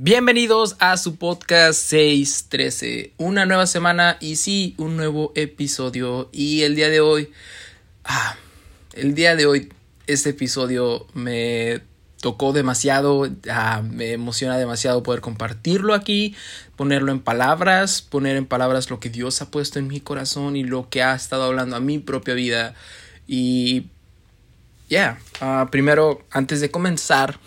Bienvenidos a su podcast 613. Una nueva semana y sí, un nuevo episodio. Y el día de hoy, ah, el día de hoy, este episodio me tocó demasiado, ah, me emociona demasiado poder compartirlo aquí, ponerlo en palabras, poner en palabras lo que Dios ha puesto en mi corazón y lo que ha estado hablando a mi propia vida. Y ya, yeah, primero, antes de comenzar,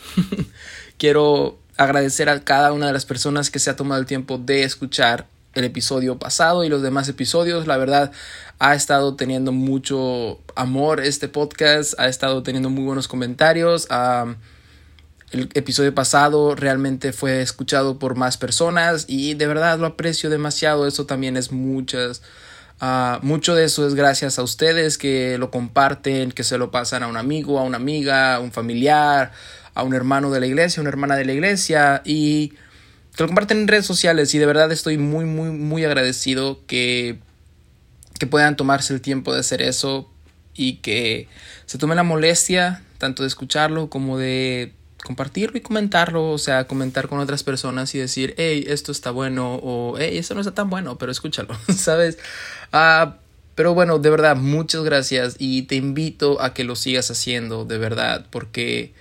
quiero agradecer a cada una de las personas que se ha tomado el tiempo de escuchar el episodio pasado y los demás episodios. La verdad, ha estado teniendo mucho amor este podcast, ha estado teniendo muy buenos comentarios. el episodio pasado realmente fue escuchado por más personas y de verdad lo aprecio demasiado. Eso también es muchas. Uh, mucho de eso es gracias a ustedes que lo comparten, que se lo pasan a un amigo, a una amiga, a un familiar, a un hermano de la iglesia, una hermana de la iglesia y que lo comparten en redes sociales y de verdad estoy muy muy muy agradecido que que puedan tomarse el tiempo de hacer eso y que se tomen la molestia tanto de escucharlo como de compartirlo y comentarlo, o sea, comentar con otras personas y decir, hey, esto está bueno o hey, esto no está tan bueno, pero escúchalo, ¿sabes? Ah, pero bueno, de verdad, muchas gracias y te invito a que lo sigas haciendo, de verdad, porque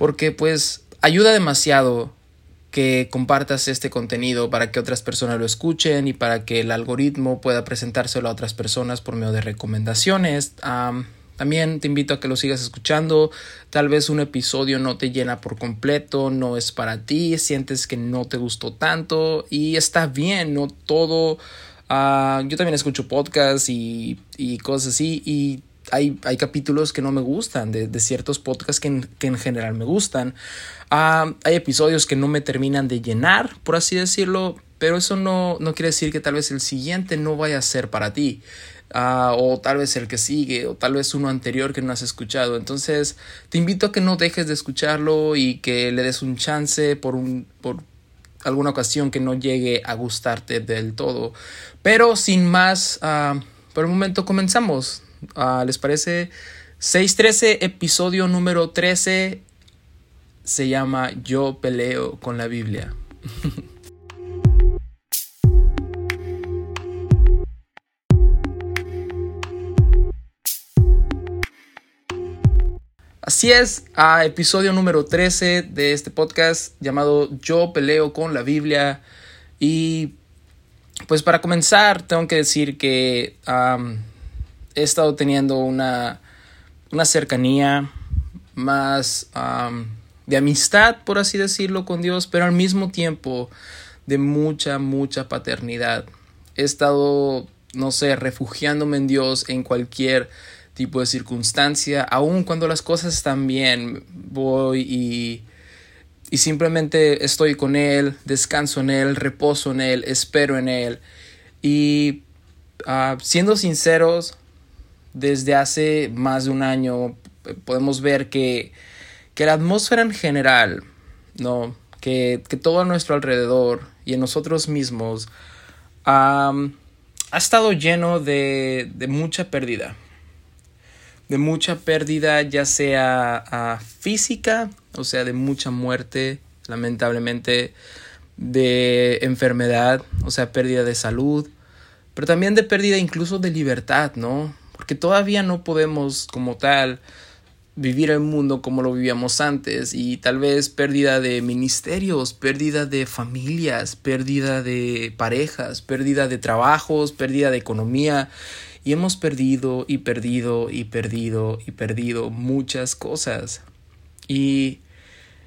porque pues ayuda demasiado que compartas este contenido para que otras personas lo escuchen y para que el algoritmo pueda presentárselo a otras personas por medio de recomendaciones. también te invito a que lo sigas escuchando. Tal vez un episodio no te llena por completo, no es para ti, sientes que no te gustó tanto y está bien, no todo. Ah, yo también escucho podcasts y, y cosas así y hay, capítulos que no me gustan, de, ciertos podcasts que en, general me gustan. Ah, hay episodios que no me terminan de llenar, por así decirlo, pero eso no, no quiere decir que tal vez el siguiente no vaya a ser para ti. Ah, o tal vez el que sigue, o tal vez uno anterior que no has escuchado. Entonces, te invito a que no dejes de escucharlo y que le des un chance por, un, por alguna ocasión que no llegue a gustarte del todo. Pero sin más, uh, por el momento comenzamos. Ah, ¿Les parece? 613, episodio número 13, se llama Yo peleo con la Biblia. Así es, episodio número 13 de este podcast llamado Yo peleo con la Biblia. Y pues para comenzar, tengo que decir que he estado teniendo una, una cercanía más de amistad, por así decirlo, con Dios, pero al mismo tiempo de mucha, mucha paternidad. He estado, no sé, refugiándome en Dios en cualquier tipo de circunstancia, aun cuando las cosas están bien, voy y, y simplemente estoy con Él, descanso en Él, reposo en Él, espero en Él. Y ah, siendo sinceros, desde hace más de un año eh, podemos ver que, que la atmósfera en general, ¿no? que, que, todo a nuestro alrededor y en nosotros mismos ha estado lleno de, de, mucha pérdida. De mucha pérdida, ya sea uh, física, o sea, de mucha muerte, lamentablemente, de enfermedad, o sea, pérdida de salud, pero también de pérdida incluso de libertad, ¿no? Porque todavía no podemos como tal vivir el mundo como lo vivíamos antes y tal vez pérdida de ministerios, pérdida de familias, pérdida de parejas, pérdida de trabajos, pérdida de economía y hemos perdido y perdido y perdido y perdido muchas cosas. Y,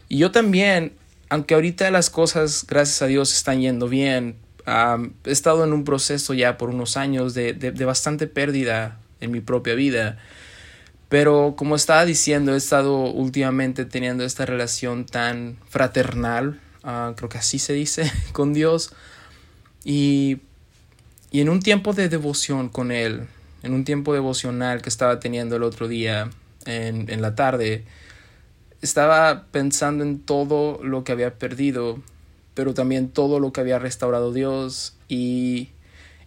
y yo también, aunque ahorita las cosas, gracias a Dios, están yendo bien, he estado en un proceso ya por unos años de, de bastante pérdida en mi propia vida. Pero como estaba diciendo, he estado últimamente teniendo esta relación tan fraternal, ah, creo que así se dice, con Dios. Y, y en un tiempo de devoción con Él, en un tiempo devocional que estaba teniendo el otro día en, en la tarde, estaba pensando en todo lo que había perdido, pero también todo lo que había restaurado Dios y,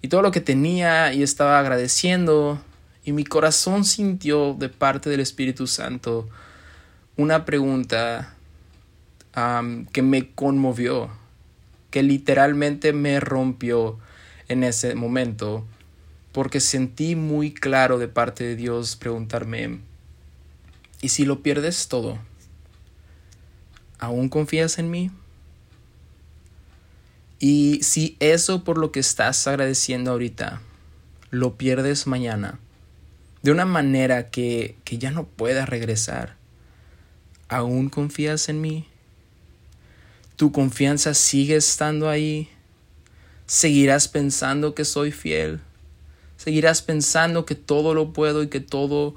y todo lo que tenía y estaba agradeciendo y mi corazón sintió de parte del Espíritu Santo una pregunta que me conmovió, que literalmente me rompió en ese momento, porque sentí muy claro de parte de Dios preguntarme, ¿y si lo pierdes todo? ¿Aún confías en mí? Y si eso por lo que estás agradeciendo ahorita lo pierdes mañana, de una manera que, que ya no puedas regresar, ¿aún confías en mí? ¿Tu confianza sigue estando ahí? ¿Seguirás pensando que soy fiel? ¿Seguirás pensando que todo lo puedo y que todo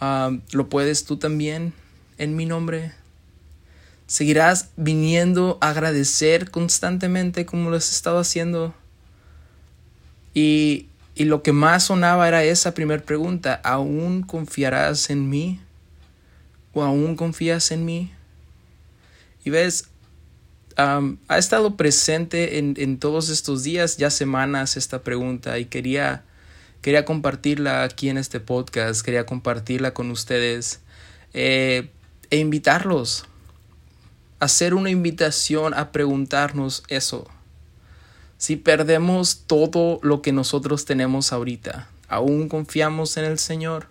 ah, lo puedes tú también en mi nombre? ¿Seguirás viniendo a agradecer constantemente como lo has estado haciendo? Y, y lo que más sonaba era esa primera pregunta, ¿aún confiarás en mí? ¿O aún confías en mí? Y ves, ha estado presente en, en, todos estos días, ya semanas, esta pregunta y quería, quería compartirla aquí en este podcast, quería compartirla con ustedes eh, e invitarlos hacer una invitación a preguntarnos eso. Si perdemos todo lo que nosotros tenemos ahorita, ¿aún confiamos en el Señor?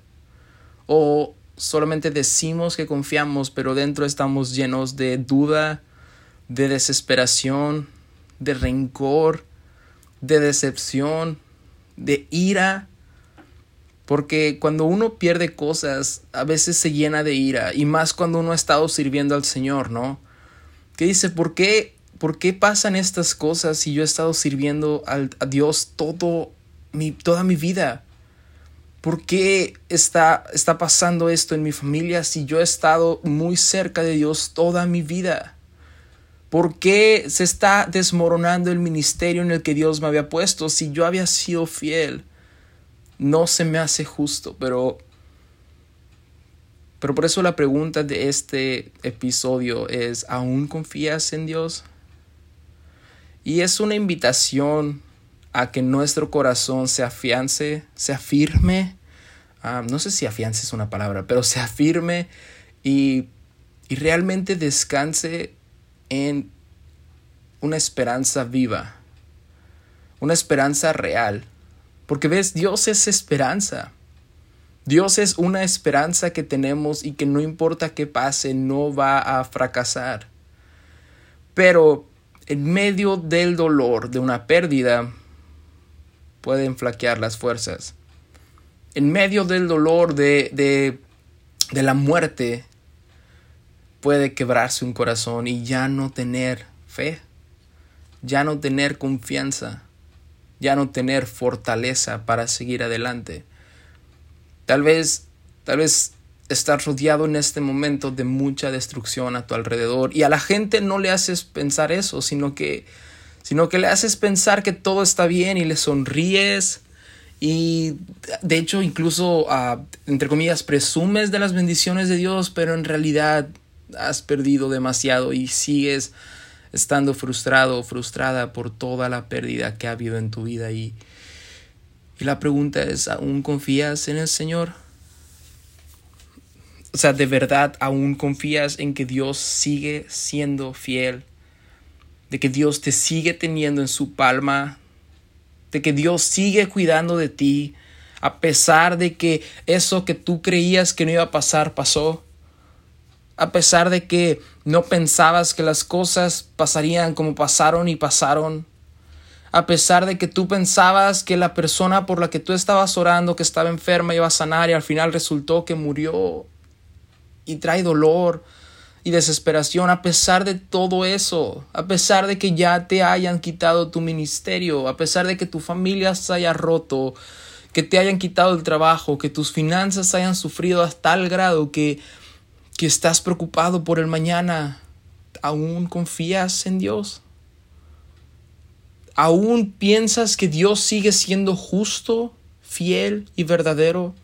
¿O solamente decimos que confiamos, pero dentro estamos llenos de duda, de desesperación, de rencor, de decepción, de ira? Porque cuando uno pierde cosas, a veces se llena de ira, y más cuando uno ha estado sirviendo al Señor, ¿no? que dice, ¿por qué, ¿por qué pasan estas cosas si yo he estado sirviendo a Dios todo mi, toda mi vida? ¿Por qué está, está pasando esto en mi familia si yo he estado muy cerca de Dios toda mi vida? ¿Por qué se está desmoronando el ministerio en el que Dios me había puesto si yo había sido fiel? No se me hace justo, pero pero por eso la pregunta de este episodio es, ¿aún confías en Dios? Y es una invitación a que nuestro corazón se afiance, se afirme, ah, no sé si afiance es una palabra, pero se afirme y, y realmente descanse en una esperanza viva, una esperanza real. Porque ves, Dios es esperanza. Dios es una esperanza que tenemos y que no importa qué pase, no va a fracasar. Pero en medio del dolor de una pérdida, pueden flaquear las fuerzas. En medio del dolor de, de, de la muerte, puede quebrarse un corazón y ya no tener fe, ya no tener confianza, ya no tener fortaleza para seguir adelante. Tal vez, tal vez estás rodeado en este momento de mucha destrucción a tu alrededor. Y a la gente no le haces pensar eso, sino que, sino que le haces pensar que todo está bien y le sonríes. Y de hecho incluso, uh, entre comillas, presumes de las bendiciones de Dios, pero en realidad has perdido demasiado y sigues estando frustrado o frustrada por toda la pérdida que ha habido en tu vida. Y la pregunta es, ¿aún confías en el Señor? O sea, ¿de verdad aún confías en que Dios sigue siendo fiel? De que Dios te sigue teniendo en su palma? De que Dios sigue cuidando de ti a pesar de que eso que tú creías que no iba a pasar pasó? A pesar de que no pensabas que las cosas pasarían como pasaron y pasaron a pesar de que tú pensabas que la persona por la que tú estabas orando, que estaba enferma, iba a sanar y al final resultó que murió y trae dolor y desesperación, a pesar de todo eso, a pesar de que ya te hayan quitado tu ministerio, a pesar de que tu familia se haya roto, que te hayan quitado el trabajo, que tus finanzas hayan sufrido a tal grado que, que estás preocupado por el mañana, ¿aún confías en Dios? ¿Aún piensas que Dios sigue siendo justo, fiel y verdadero?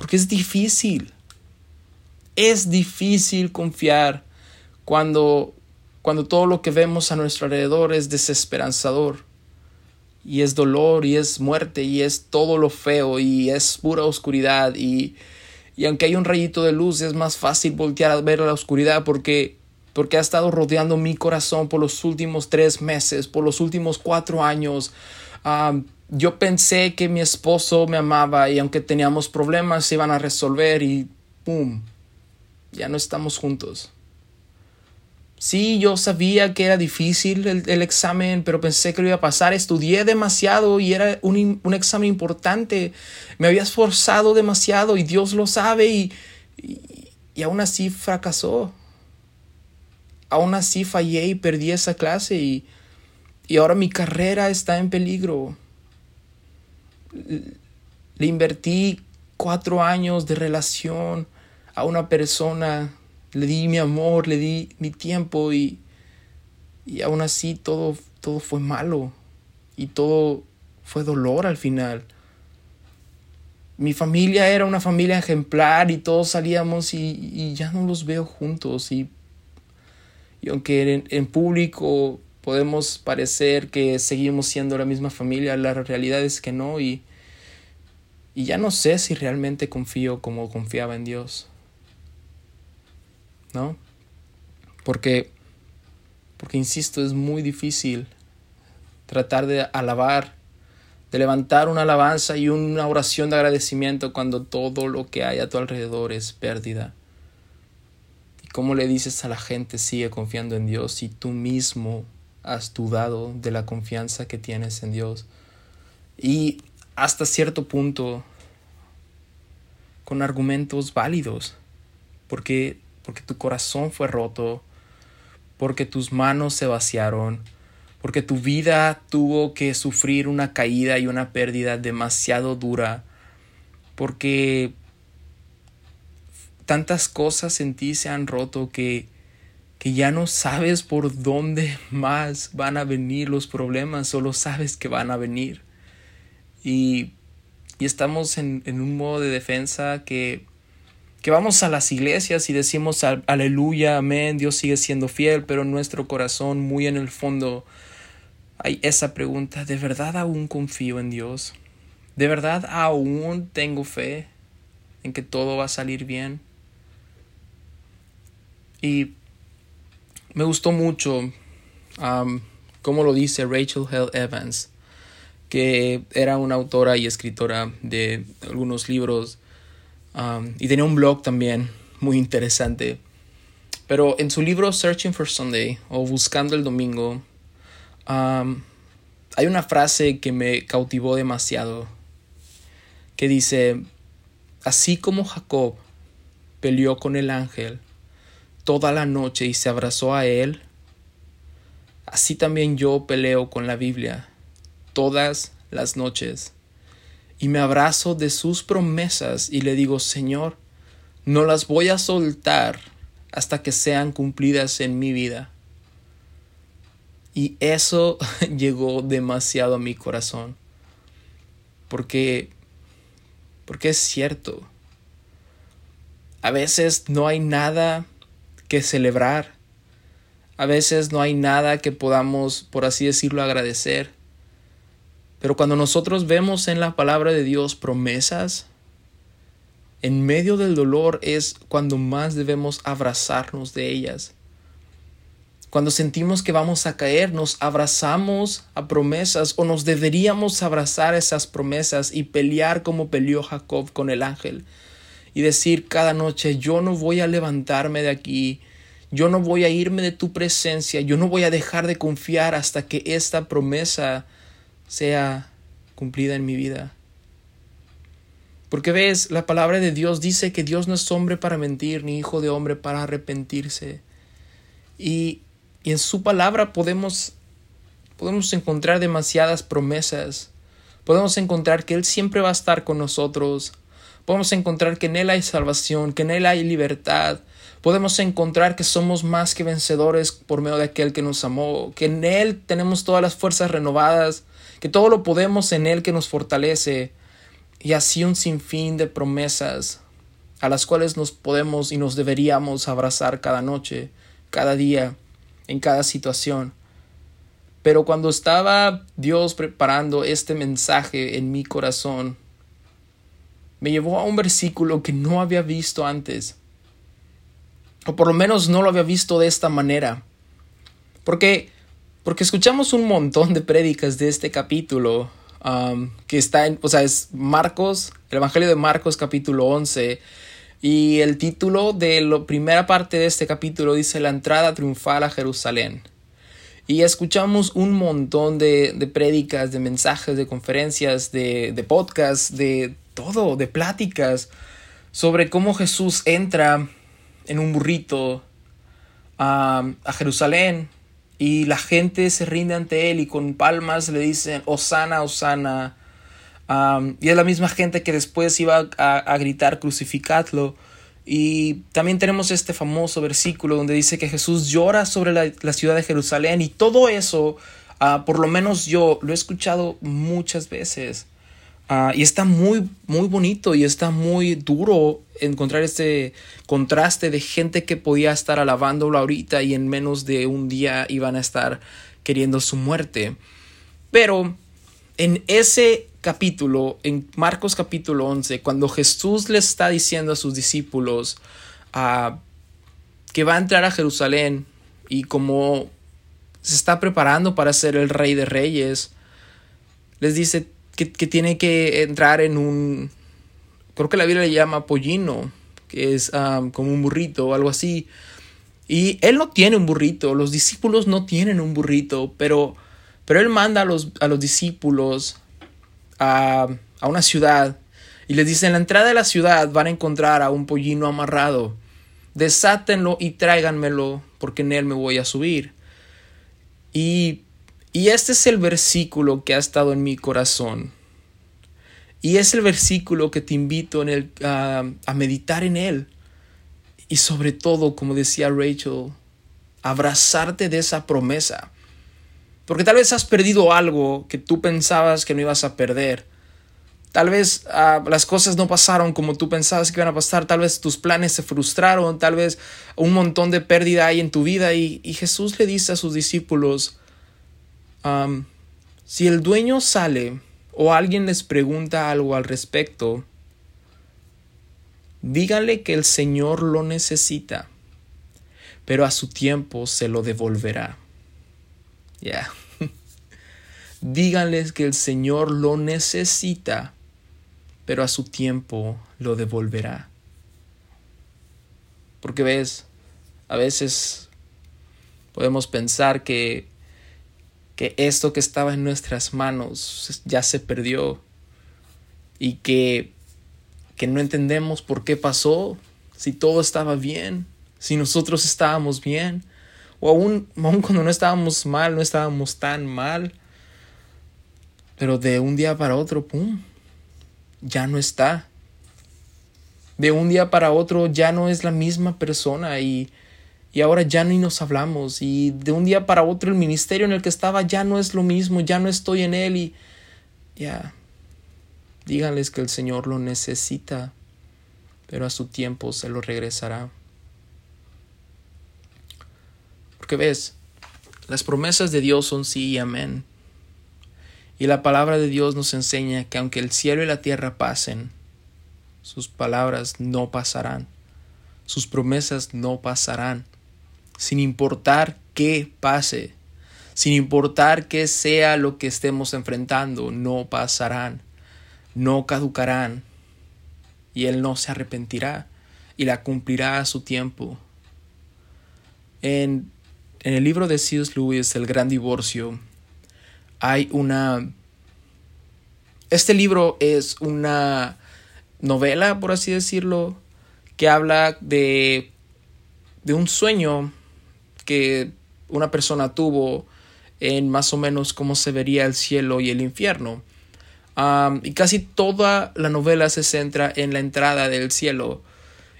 Porque es difícil. Es difícil confiar cuando, cuando todo lo que vemos a nuestro alrededor es desesperanzador. Y es dolor y es muerte y es todo lo feo y es pura oscuridad y, y aunque hay un rayito de luz es más fácil voltear a ver la oscuridad porque porque ha estado rodeando mi corazón por los últimos tres meses, por los últimos cuatro años. Yo pensé que mi esposo me amaba y aunque teníamos problemas se iban a resolver y ¡pum! Ya no estamos juntos. Sí, yo sabía que era difícil el, examen, pero pensé que lo iba a pasar. Estudié demasiado y era un, examen importante. Me había esforzado demasiado y Dios lo sabe y, y aún así fracasó aún así fallé y perdí esa clase y, y ahora mi carrera está en peligro. Le invertí cuatro años de relación a una persona, le di mi amor, le di mi tiempo y, y aún así todo, todo fue malo y todo fue dolor al final. Mi familia era una familia ejemplar y todos salíamos y, y ya no los veo juntos y y aunque en, público podemos parecer que seguimos siendo la misma familia, la realidad es que no y, y ya no sé si realmente confío como confiaba en Dios. ¿No? Porque, porque insisto, es muy difícil tratar de alabar, de levantar una alabanza y una oración de agradecimiento cuando todo lo que hay a tu alrededor es pérdida. ¿Cómo le dices a la gente sigue confiando en Dios si tú mismo has dudado de la confianza que tienes en Dios? Y hasta cierto punto con argumentos válidos, porque porque tu corazón fue roto, porque tus manos se vaciaron, porque tu vida tuvo que sufrir una caída y una pérdida demasiado dura, porque tantas cosas en ti se han roto que, que ya no sabes por dónde más van a venir los problemas, solo sabes que van a venir. Y, y estamos en, en, un modo de defensa que, que vamos a las iglesias y decimos aleluya, amén, Dios sigue siendo fiel, pero en nuestro corazón, muy en el fondo, hay esa pregunta, ¿de verdad aún confío en Dios? ¿De verdad aún tengo fe en que todo va a salir bien? Y me gustó mucho como lo dice Rachel Hell Evans, que era una autora y escritora de algunos libros y tenía un blog también muy interesante. Pero en su libro Searching for Sunday o Buscando el Domingo, hay una frase que me cautivó demasiado, que dice, así como Jacob peleó con el ángel, toda la noche y se abrazó a él, así también yo peleo con la Biblia todas las noches y me abrazo de sus promesas y le digo, Señor, no las voy a soltar hasta que sean cumplidas en mi vida. Y eso llegó demasiado a mi corazón. Porque porque es cierto. A veces no hay nada que celebrar. A veces no hay nada que podamos, por así decirlo, agradecer. Pero cuando nosotros vemos en la palabra de Dios promesas, en medio del dolor es cuando más debemos abrazarnos de ellas. Cuando sentimos que vamos a caer, nos abrazamos a promesas o nos deberíamos abrazar esas promesas y pelear como peleó Jacob con el ángel y decir cada noche, yo no voy a levantarme de aquí, yo no voy a irme de tu presencia, yo no voy a dejar de confiar hasta que esta promesa sea cumplida en mi vida. Porque ves, la palabra de Dios dice que Dios no es hombre para mentir, ni hijo de hombre para arrepentirse. Y, y en su palabra podemos, podemos encontrar demasiadas promesas. Podemos encontrar que Él siempre va a estar con nosotros, podemos encontrar que en Él hay salvación, que en Él hay libertad. Podemos encontrar que somos más que vencedores por medio de aquel que nos amó, que en Él tenemos todas las fuerzas renovadas, que todo lo podemos en Él que nos fortalece, y así un sinfín de promesas a las cuales nos podemos y nos deberíamos abrazar cada noche, cada día, en cada situación. Pero cuando estaba Dios preparando este mensaje en mi corazón, me llevó a un versículo que no había visto antes. O por lo menos no lo había visto de esta manera. Porque, porque escuchamos un montón de prédicas de este capítulo. Um, que está en, o sea, es Marcos, el Evangelio de Marcos capítulo 11. Y el título de la primera parte de este capítulo dice la entrada triunfal a Jerusalén. Y escuchamos un montón de, de prédicas, de mensajes, de conferencias, de, de podcasts, de todo, de pláticas sobre cómo Jesús entra en un burrito a, Jerusalén y la gente se rinde ante él y con palmas le dicen, Osana, Osana. y es la misma gente que después iba a, gritar, crucificadlo. Y también tenemos este famoso versículo donde dice que Jesús llora sobre la, ciudad de Jerusalén y todo eso, ah, por lo menos yo lo he escuchado muchas veces. Ah, y está muy, muy bonito y está muy duro encontrar este contraste de gente que podía estar alabándolo ahorita y en menos de un día iban a estar queriendo su muerte. Pero en ese capítulo, en Marcos capítulo 11, cuando Jesús le está diciendo a sus discípulos ah, que va a entrar a Jerusalén y como se está preparando para ser el rey de reyes, les dice, que, tiene que entrar en un, creo que la Biblia le llama pollino, que es como un burrito o algo así. Y él no tiene un burrito, los discípulos no tienen un burrito, pero, pero él manda a los, a los discípulos a, a una ciudad y les dice, en la entrada de la ciudad van a encontrar a un pollino amarrado. Desátenlo y tráiganmelo, porque en él me voy a subir. Y y este es el versículo que ha estado en mi corazón. Y es el versículo que te invito a meditar en él. Y sobre todo, como decía Rachel, abrazarte de esa promesa. Porque tal vez has perdido algo que tú pensabas que no ibas a perder. Tal vez ah, las cosas no pasaron como tú pensabas que iban a pasar. Tal vez tus planes se frustraron. Tal vez un montón de pérdida hay en tu vida. Y Jesús le dice a sus discípulos, si el dueño sale o alguien les pregunta algo al respecto, díganle que el Señor lo necesita, pero a su tiempo se lo devolverá. Ya. Díganles que el Señor lo necesita, pero a su tiempo lo devolverá. Porque ves, a veces podemos pensar que que esto que estaba en nuestras manos ya se perdió y que, que no entendemos por qué pasó, si todo estaba bien, si nosotros estábamos bien, o aún, aún cuando no estábamos mal, no estábamos tan mal, pero de un día para otro, ¡pum!, ya no está. De un día para otro ya no es la misma persona y y ahora ya ni nos hablamos y de un día para otro el ministerio en el que estaba ya no es lo mismo, ya no estoy en él y ya, díganles que el Señor lo necesita, pero a su tiempo se lo regresará. Porque ves, las promesas de Dios son sí y amén. Y la palabra de Dios nos enseña que aunque el cielo y la tierra pasen, sus palabras no pasarán, sus promesas no pasarán sin importar qué pase, sin importar qué sea lo que estemos enfrentando, no pasarán, no caducarán, y Él no se arrepentirá y la cumplirá a su tiempo. En, en el libro de C.S. Lewis, El Gran Divorcio, hay una... Este libro es una novela, por así decirlo, que habla de, de un sueño que una persona tuvo en más o menos cómo se vería el cielo y el infierno. y casi toda la novela se centra en la entrada del cielo.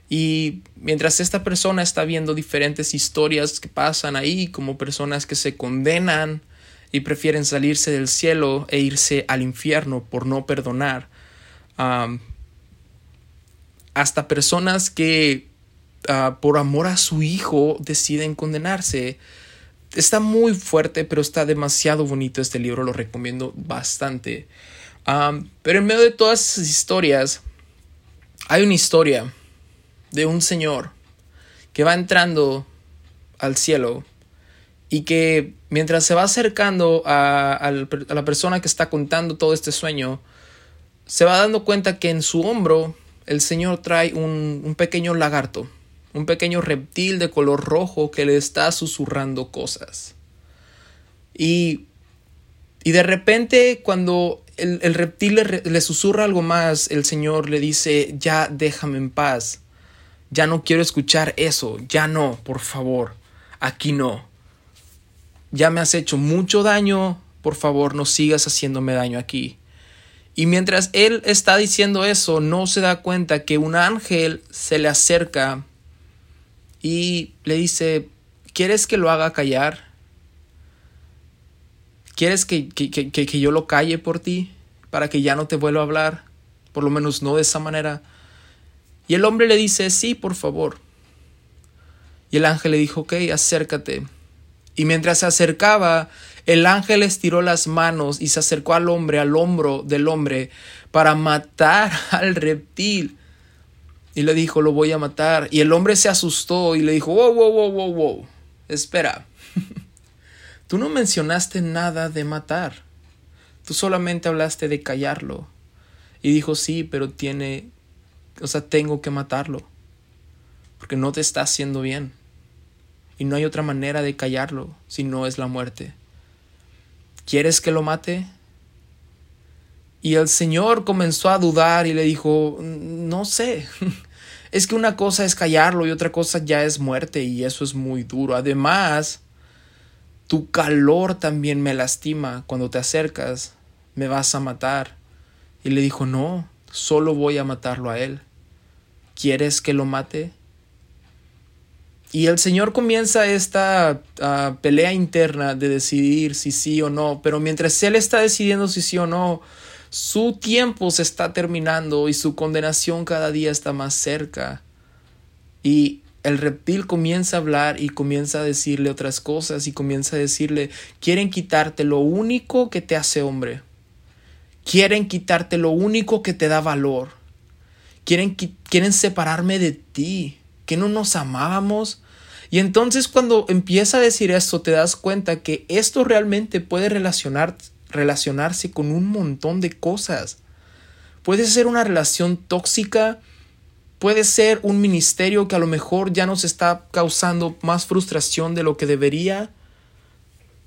Y mientras esta persona está viendo diferentes historias que pasan ahí, como personas que se condenan y prefieren salirse del cielo e irse al infierno por no perdonar, hasta personas que Ah, por amor a su hijo deciden condenarse. Está muy fuerte, pero está demasiado bonito este libro, lo recomiendo bastante. pero en medio de todas esas historias, Hay una historia de un señor que va entrando al cielo y que mientras se va acercando a, la persona que está contando todo este sueño, se va dando cuenta que en su hombro el Señor trae un, un, pequeño lagarto, un pequeño reptil de color rojo que le está susurrando cosas. Y, y de repente cuando el, el reptil le, le susurra algo más, el Señor le dice, ya déjame en paz, ya no quiero escuchar eso, ya no, por favor, aquí no. Ya me has hecho mucho daño, por favor no sigas haciéndome daño aquí. Y mientras él está diciendo eso, no se da cuenta que un ángel se le acerca y le dice, ¿quieres que lo haga callar? ¿Quieres que, que, que, que, yo lo calle por ti? Para que ya no te vuelva a hablar. Por lo menos no de esa manera. Y el hombre le dice, sí, por favor. Y el ángel le dijo, ok, acércate. Y mientras se acercaba, el ángel estiró las manos y se acercó al hombre, al hombro del hombre, para matar al reptil. Y le dijo, lo voy a matar. Y el hombre se asustó y le dijo, wow, wow, wow, wow, wow. Espera. Tú no mencionaste nada de matar. Tú solamente hablaste de callarlo. Y dijo, sí, pero tiene... O sea, tengo que matarlo. Porque no te está haciendo bien y no hay otra manera de callarlo si no es la muerte. ¿Quieres que lo mate? Y el Señor comenzó a dudar y le dijo, no sé, es que una cosa es callarlo y otra cosa ya es muerte y eso es muy duro. Además, tu calor también me lastima cuando te acercas, me vas a matar. Y le dijo, no, solo voy a matarlo a él. ¿Quieres que lo mate? Y el Señor comienza esta ah, pelea interna de decidir si sí o no, pero mientras Él está decidiendo si sí o no, su tiempo se está terminando y su condenación cada día está más cerca. Y el reptil comienza a hablar y comienza a decirle otras cosas y comienza a decirle, quieren quitarte lo único que te hace hombre. Quieren quitarte lo único que te da valor. Quieren, quieren separarme de ti que no nos amábamos. Y entonces cuando empieza a decir esto, te das cuenta que esto realmente puede relacionar, relacionarse con un montón de cosas. Puede ser una relación tóxica, puede ser un ministerio que a lo mejor ya nos está causando más frustración de lo que debería.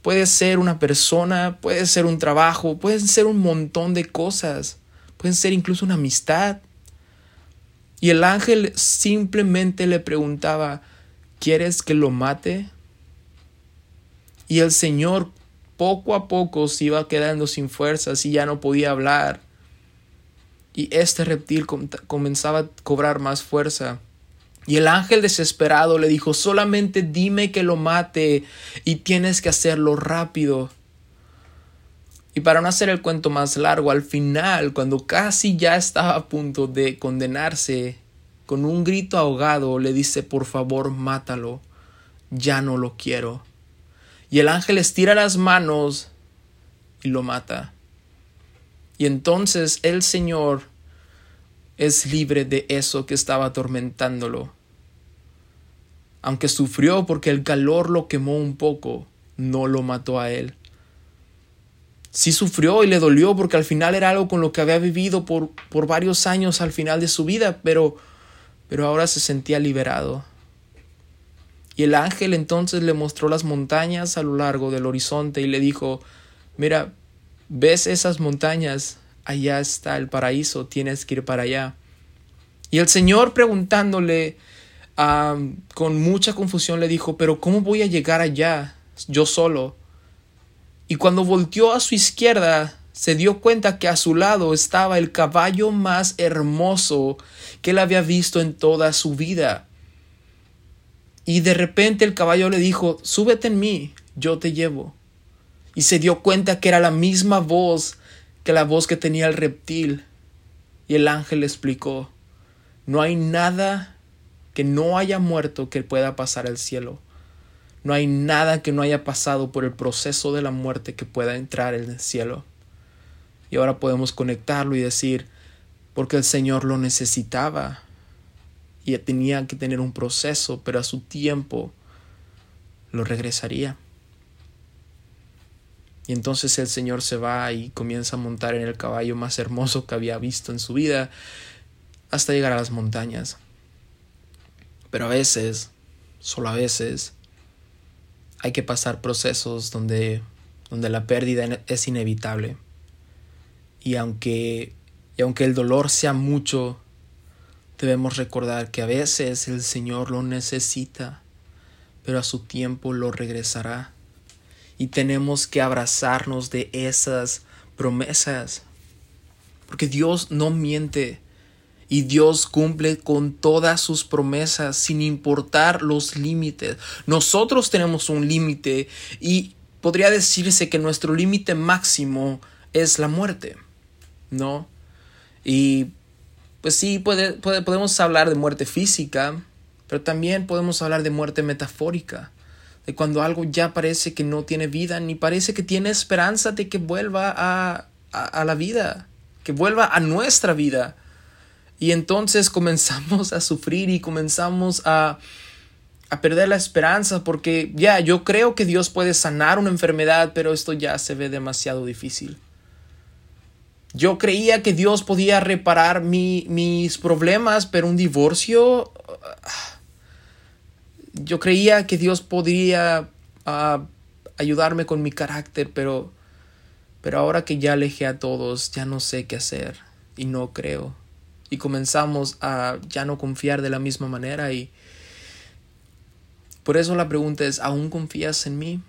Puede ser una persona, puede ser un trabajo, puede ser un montón de cosas. Pueden ser incluso una amistad. Y el ángel simplemente le preguntaba, ¿quieres que lo mate? Y el Señor poco a poco se iba quedando sin fuerzas y ya no podía hablar. Y este reptil comenzaba a cobrar más fuerza. Y el ángel desesperado le dijo, solamente dime que lo mate y tienes que hacerlo rápido. Y para no hacer el cuento más largo, al final, cuando casi ya estaba a punto de condenarse, con un grito ahogado le dice, por favor, mátalo, ya no lo quiero. Y el ángel estira las manos y lo mata. Y entonces el Señor es libre de eso que estaba atormentándolo. Aunque sufrió porque el calor lo quemó un poco, no lo mató a él sí sufrió y le dolió porque al final era algo con lo que había vivido por, por varios años al final de su vida, pero, pero ahora se sentía liberado. Y el ángel entonces le mostró las montañas a lo largo del horizonte y le dijo, mira, ¿ves esas montañas? Allá está el paraíso, tienes que ir para allá. Y el Señor preguntándole con mucha confusión le dijo, pero ¿cómo voy a llegar allá yo solo? y cuando volteó a su izquierda se dio cuenta que a su lado estaba el caballo más hermoso que él había visto en toda su vida. Y de repente el caballo le dijo, súbete en mí, yo te llevo. Y se dio cuenta que era la misma voz que la voz que tenía el reptil. Y el ángel le explicó, no hay nada que no haya muerto que pueda pasar al cielo. No hay nada que no haya pasado por el proceso de la muerte que pueda entrar en el cielo. Y ahora podemos conectarlo y decir, porque el Señor lo necesitaba y tenía que tener un proceso, pero a su tiempo lo regresaría. Y entonces el Señor se va y comienza a montar en el caballo más hermoso que había visto en su vida hasta llegar a las montañas. Pero a veces, solo a veces, hay que pasar procesos donde, donde la pérdida es inevitable. Y aunque, y aunque el dolor sea mucho, debemos recordar que a veces el Señor lo necesita, pero a su tiempo lo regresará y tenemos que abrazarnos de esas promesas. Porque Dios no miente y Dios cumple con todas sus promesas sin importar los límites. Nosotros tenemos un límite y podría decirse que nuestro límite máximo es la muerte, ¿no? Y pues sí, puede, podemos hablar de muerte física, pero también podemos hablar de muerte metafórica de cuando algo ya parece que no tiene vida, ni parece que tiene esperanza de que vuelva a, a, la vida, que vuelva a nuestra vida. Y entonces comenzamos a sufrir y comenzamos a, a perder la esperanza porque ya, yo creo que Dios puede sanar una enfermedad, pero esto ya se ve demasiado difícil. Yo creía que Dios podía reparar mi, mis problemas, pero un divorcio yo creía que Dios podría ah, ayudarme con mi carácter, pero, pero ahora que ya alejé a todos, ya no sé qué hacer y no creo. Y comenzamos a ya no confiar de la misma manera y por eso la pregunta es, ¿aún confías en mí?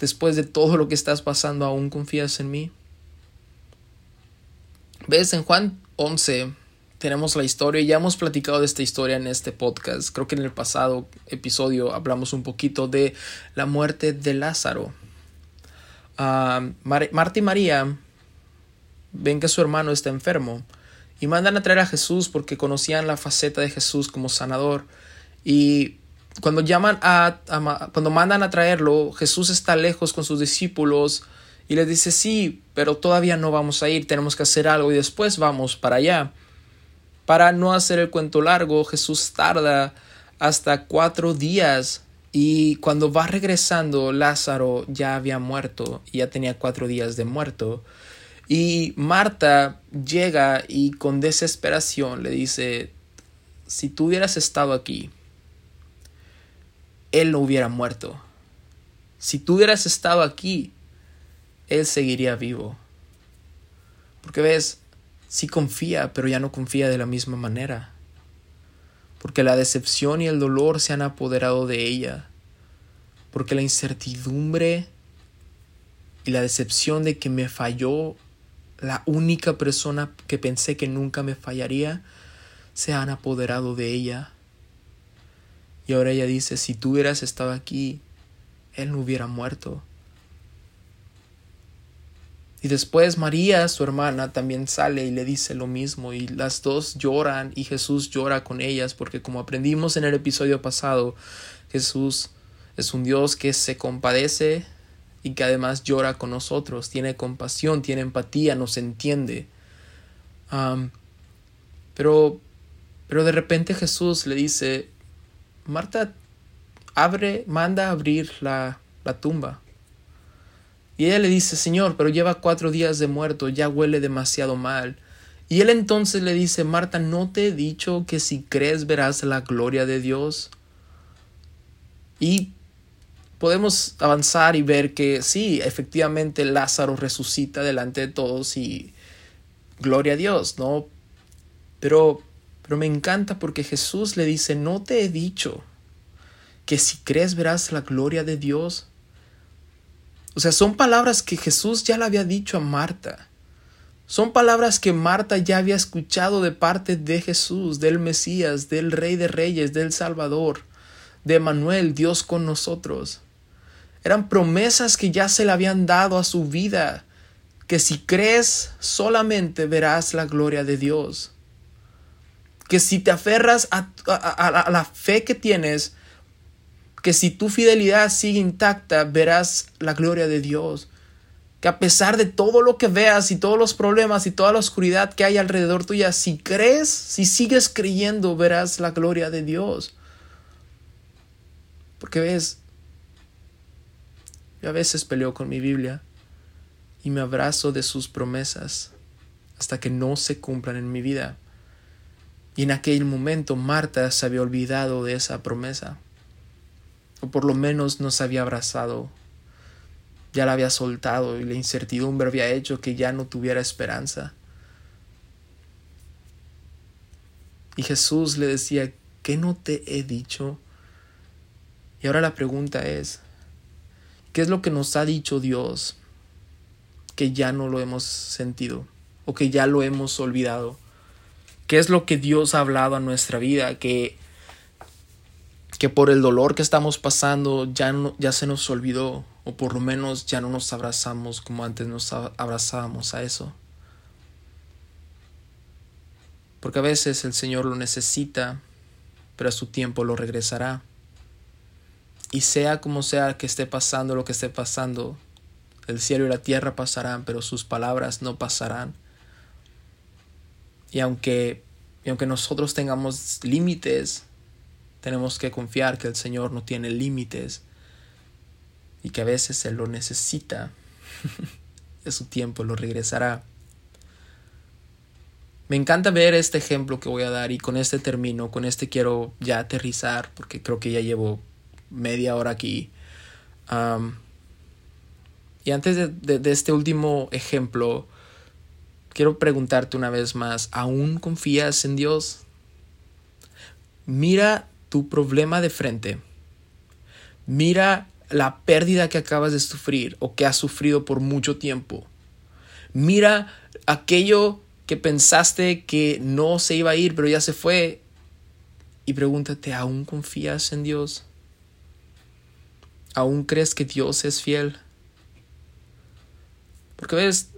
Después de todo lo que estás pasando, ¿aún confías en mí? ¿Ves? En Juan 11, tenemos la historia y ya hemos platicado de esta historia en este podcast. Creo que en el pasado episodio hablamos un poquito de la muerte de Lázaro. Ah, Marta y María ven que su hermano está enfermo y mandan a traer a Jesús porque conocían la faceta de Jesús como sanador. Y cuando llaman a, cuando mandan a traerlo, Jesús está lejos con sus discípulos y les dice sí, pero todavía no vamos a ir, tenemos que hacer algo y después vamos para allá. Para no hacer el cuento largo, Jesús tarda hasta cuatro días y cuando va regresando, Lázaro ya había muerto, ya tenía cuatro días de muerto. Y Marta llega y con desesperación le dice, si tú hubieras estado aquí, él no hubiera muerto. Si tú hubieras estado aquí, él seguiría vivo. Porque ves, sí confía, pero ya no confía de la misma manera. Porque la decepción y el dolor se han apoderado de ella. Porque la incertidumbre y la decepción de que me falló la única persona que pensé que nunca me fallaría, se han apoderado de ella. Y ahora ella dice, si tú hubieras estado aquí, él no hubiera muerto. Y después María, su hermana, también sale y le dice lo mismo y las dos lloran y Jesús llora con ellas porque como aprendimos en el episodio pasado, Jesús es un Dios que se compadece y que además llora con nosotros, tiene compasión, tiene empatía, nos entiende. pero, pero de repente Jesús le dice, Marta, abre, manda abrir la, la tumba. Y ella le dice, Señor, pero lleva cuatro días de muerto, ya huele demasiado mal. Y él entonces le dice, Marta, ¿no te he dicho que si crees verás la gloria de Dios? Y podemos avanzar y ver que sí, efectivamente Lázaro resucita delante de todos y gloria a Dios, ¿no? Pero, pero me encanta porque Jesús le dice, ¿no te he dicho que si crees verás la gloria de Dios? O sea, son palabras que Jesús ya le había dicho a Marta. Son palabras que Marta ya había escuchado de parte de Jesús, del Mesías, del Rey de Reyes, del Salvador, de Manuel, Dios con nosotros. Eran promesas que ya se le habían dado a su vida, que si crees solamente verás la gloria de Dios. Que si te aferras a, a la fe que tienes, que si tu fidelidad sigue intacta, verás la gloria de Dios. que a pesar de todo lo que veas y todos los problemas y toda la oscuridad que hay alrededor tuya, si crees, si sigues creyendo, verás la gloria de Dios. Porque ves, yo a veces peleo con mi Biblia y me abrazo de sus promesas hasta que no se cumplan en mi vida. Y en aquel momento Marta se había olvidado de esa promesa, o por lo menos no se había abrazado ya la había soltado y la incertidumbre había hecho que ya no tuviera esperanza. Y Jesús le decía, ¿qué no te he dicho? Y ahora la pregunta es, ¿qué es lo que nos ha dicho Dios que ya no lo hemos sentido o que ya lo hemos olvidado? ¿Qué es lo que Dios ha hablado a nuestra vida que que por el dolor que estamos pasando ya no, ya se nos olvidó o por lo menos ya no nos abrazamos como antes nos abrazábamos a eso. Porque a veces el Señor lo necesita, pero a su tiempo lo regresará. Y sea como sea que esté pasando lo que esté pasando, el cielo y la tierra pasarán, pero sus palabras no pasarán. Y aunque, y aunque nosotros tengamos límites, tenemos que confiar que el Señor no tiene límites y que a veces Él lo necesita. de su tiempo lo regresará. Me encanta ver este ejemplo que voy a dar y con este termino, con este quiero ya aterrizar porque creo que ya llevo media hora aquí. y antes de, este último ejemplo, quiero preguntarte una vez más, ¿aún confías en Dios? Mira tu problema de frente. Mira la pérdida que acabas de sufrir o que has sufrido por mucho tiempo. Mira aquello que pensaste que no se iba a ir, pero ya se fue. Y pregúntate, ¿aún confías en Dios? ¿Aún crees que Dios es fiel? Porque ves,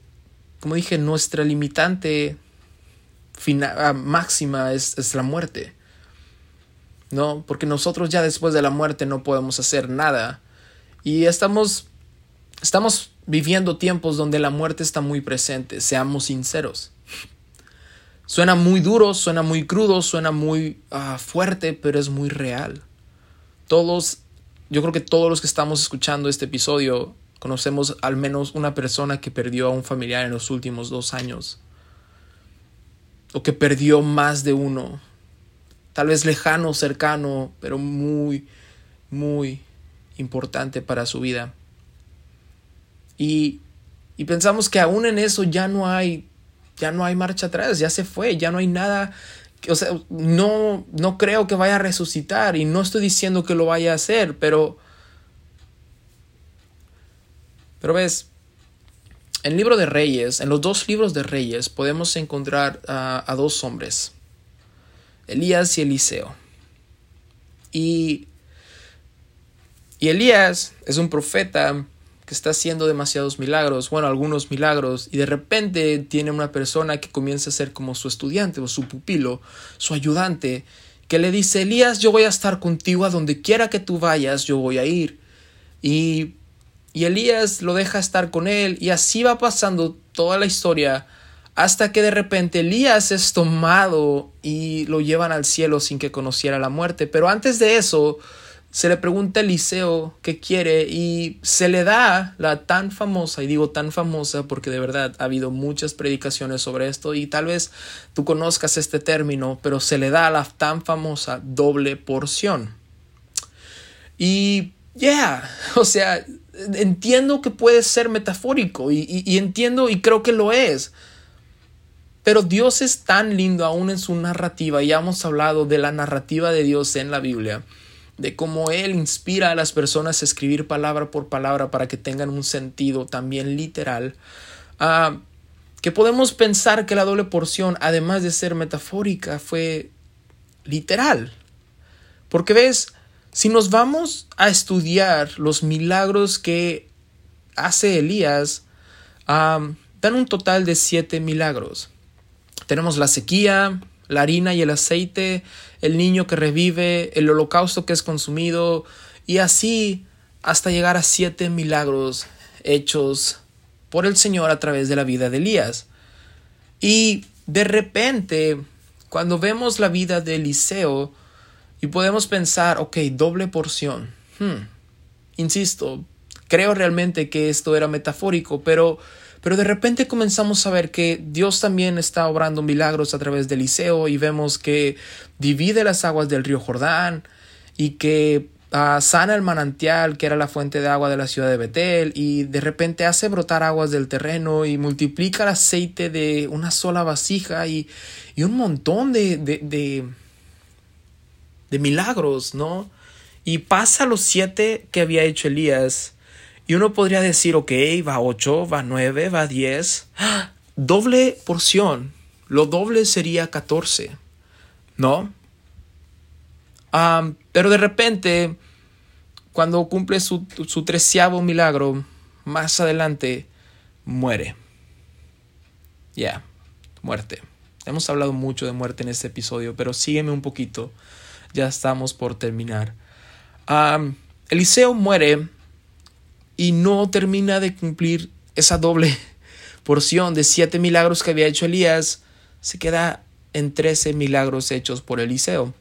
como dije, nuestra limitante ah, máxima es, es la muerte. ¿No? Porque nosotros ya después de la muerte no podemos hacer nada y estamos, estamos viviendo tiempos donde la muerte está muy presente, seamos sinceros. Suena muy duro, suena muy crudo, suena muy ah, fuerte, pero es muy real. Todos, yo creo que todos los que estamos escuchando este episodio conocemos al menos una persona que perdió a un familiar en los últimos dos años. O que perdió más de uno. Tal vez lejano, cercano, pero muy, muy importante para su vida. Y, y pensamos que aún en eso ya no hay, ya no hay marcha atrás, ya se fue, ya no hay nada o sea, no, no creo que vaya a resucitar y no estoy diciendo que lo vaya a hacer, pero, pero ves, en el libro de Reyes, en los dos libros de Reyes, podemos encontrar a, a dos hombres, Elías y Eliseo. Y y Elías es un profeta que está haciendo demasiados milagros, bueno, algunos milagros, y de repente tiene una persona que comienza a ser como su estudiante o su pupilo, su ayudante, que le dice, Elías, yo voy a estar contigo a donde quiera que tú vayas, yo voy a ir. Y, y Elías lo deja estar con él, y así va pasando toda la historia, hasta que de repente Elías es tomado y lo llevan al cielo sin que conociera la muerte. Pero antes de eso, se le pregunta a Eliseo qué quiere y se le da la tan famosa, y digo tan famosa porque de verdad ha habido muchas predicaciones sobre esto y tal vez tú conozcas este término, pero se le da la tan famosa doble porción. Y, yeah, o sea, entiendo que puede ser metafórico y, y entiendo y creo que lo es. Pero Dios es tan lindo aún en su narrativa, ya hemos hablado de la narrativa de Dios en la Biblia de cómo Él inspira a las personas a escribir palabra por palabra para que tengan un sentido también literal, ah, que podemos pensar que la doble porción, además de ser metafórica, fue literal. Porque ves, si nos vamos a estudiar los milagros que hace Elías, ah, dan un total de siete milagros. Tenemos la sequía, la harina y el aceite, el niño que revive, el holocausto que es consumido, y así hasta llegar a siete milagros hechos por el Señor a través de la vida de Elías. Y de repente, cuando vemos la vida de Eliseo, y podemos pensar, ok, doble porción. Hmm. Insisto, creo realmente que esto era metafórico, pero, pero de repente comenzamos a ver que Dios también está obrando milagros a través de Eliseo y vemos que divide las aguas del río Jordán y que ah, sana el manantial que era la fuente de agua de la ciudad de Betel y de repente hace brotar aguas del terreno y multiplica el aceite de una sola vasija y, y un montón de, de, milagros, ¿no? Y pasa los siete que había hecho Elías y uno podría decir, ok, va 8, va 9, va 10. Doble porción. Lo doble sería 14. ¿No? pero de repente, cuando cumple su, su treceavo milagro, más adelante, muere. Ya, muerte. Hemos hablado mucho de muerte en este episodio, pero sígueme un poquito. Ya estamos por terminar. Eliseo muere y no termina de cumplir esa doble porción de siete milagros que había hecho Elías, se queda en trece milagros hechos por Eliseo.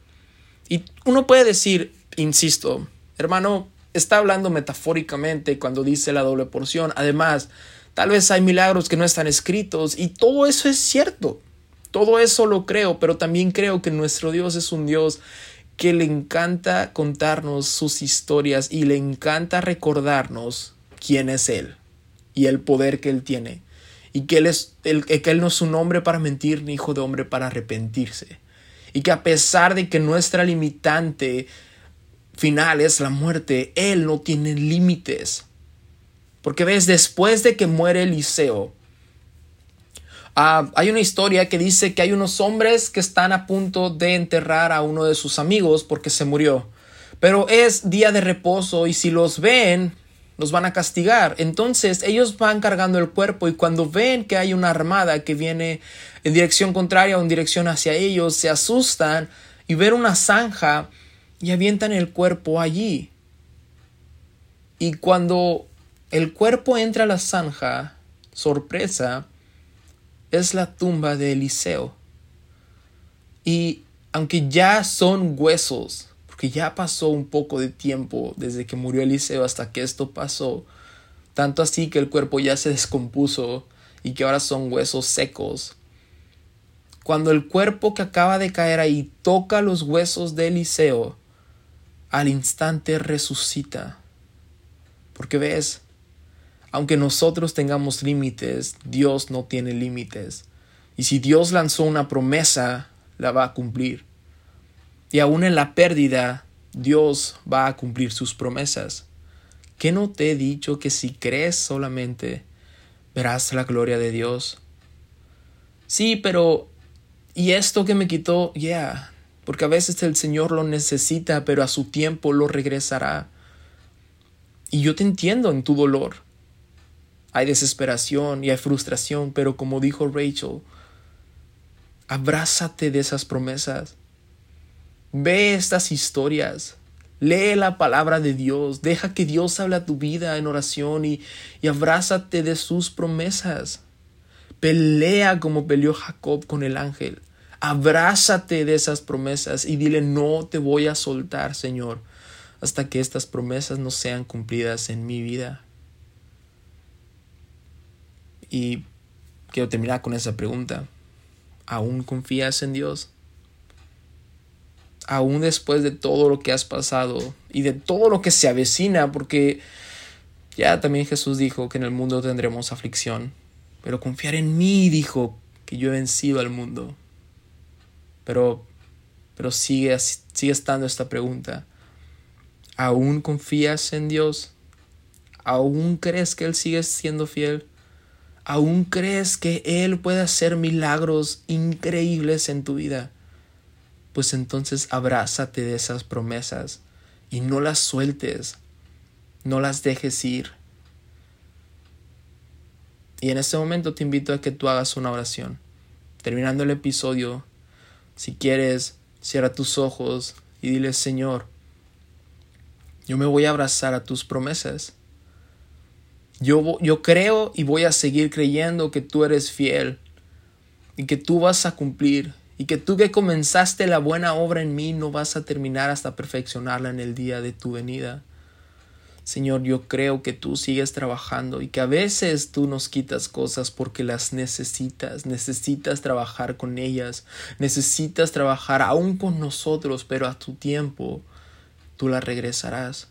Y uno puede decir, insisto, hermano, está hablando metafóricamente cuando dice la doble porción. Además, tal vez hay milagros que no están escritos y todo eso es cierto. Todo eso lo creo, pero también creo que nuestro Dios es un Dios que le encanta contarnos sus historias y le encanta recordarnos quién es Él y el poder que Él tiene. Y que Él, es, que él no es un hombre para mentir ni hijo de hombre para arrepentirse. Y que a pesar de que nuestra limitante final es la muerte, Él no tiene límites. Porque ves, después de que muere Eliseo, Ah, hay una historia que dice que hay unos hombres que están a punto de enterrar a uno de sus amigos porque se murió. Pero es día de reposo y si los ven, los van a castigar. Entonces ellos van cargando el cuerpo y cuando ven que hay una armada que viene en dirección contraria o en dirección hacia ellos, se asustan y ven una zanja y avientan el cuerpo allí. Y cuando el cuerpo entra a la zanja, sorpresa, es la tumba de Eliseo. Y aunque ya son huesos, porque ya pasó un poco de tiempo desde que murió Eliseo hasta que esto pasó, tanto así que el cuerpo ya se descompuso y que ahora son huesos secos. Cuando el cuerpo que acaba de caer ahí toca los huesos de Eliseo, al instante resucita. Porque ves, aunque nosotros tengamos límites, Dios no tiene límites. Y si Dios lanzó una promesa, la va a cumplir. Y aún en la pérdida, Dios va a cumplir sus promesas. ¿Qué no te he dicho que si crees solamente, verás la gloria de Dios? Sí, pero ¿y esto que me quitó? Ya, yeah, porque a veces el Señor lo necesita, pero a su tiempo lo regresará. Y yo te entiendo en tu dolor hay desesperación y hay frustración, pero como dijo Rachel, abrázate de esas promesas. Ve estas historias. Lee la palabra de Dios. Deja que Dios hable a tu vida en oración y, y abrázate de sus promesas. Pelea como peleó Jacob con el ángel. Abrázate de esas promesas y dile, no te voy a soltar, Señor, hasta que estas promesas no sean cumplidas en mi vida. Y quiero terminar con esa pregunta. ¿Aún confías en Dios? Aún después de todo lo que has pasado y de todo lo que se avecina, porque ya también Jesús dijo que en el mundo tendremos aflicción, pero confiar en mí dijo que yo he vencido al mundo. Pero, pero sigue, sigue estando esta pregunta. ¿Aún confías en Dios? ¿Aún crees que Él sigue siendo fiel? ¿Aún crees que Él puede hacer milagros increíbles en tu vida? Pues entonces abrázate de esas promesas y no las sueltes, no las dejes ir. Y en este momento te invito a que tú hagas una oración. Terminando el episodio, si quieres, cierra tus ojos y dile, Señor, yo me voy a abrazar a tus promesas. Yo, yo creo y voy a seguir creyendo que tú eres fiel y que tú vas a cumplir y que tú que comenzaste la buena obra en mí no vas a terminar hasta perfeccionarla en el día de tu venida. Señor, yo creo que tú sigues trabajando y que a veces tú nos quitas cosas porque las necesitas, necesitas trabajar con ellas, necesitas trabajar aún con nosotros, pero a tu tiempo tú las regresarás.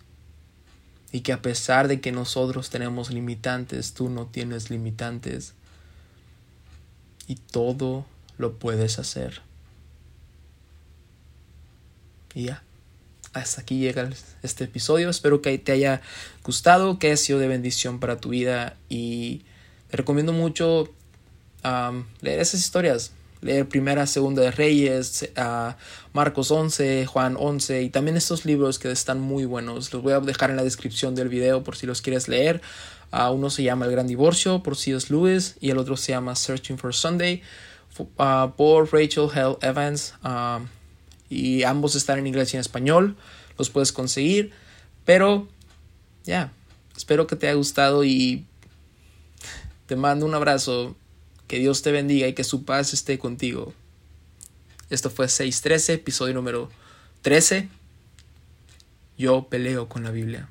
Y que a pesar de que nosotros tenemos limitantes, tú no tienes limitantes. Y todo lo puedes hacer. Y ya hasta aquí llega este episodio. Espero que te haya gustado, que haya sido de bendición para tu vida y te recomiendo mucho leer esas historias. Leer Primera, Segunda de Reyes, Marcos 11, Juan 11 y también estos libros que están muy buenos. Los voy a dejar en la descripción del video por si los quieres leer. uno se llama El Gran Divorcio por C.S. Lewis y el otro se llama Searching for Sunday por Rachel Hell Evans y ambos están en inglés y en español, los puedes conseguir, pero ya, espero que te haya gustado y te mando un abrazo, que Dios te bendiga y que su paz esté contigo. Esto fue 613, episodio número 13. Yo peleo con la Biblia.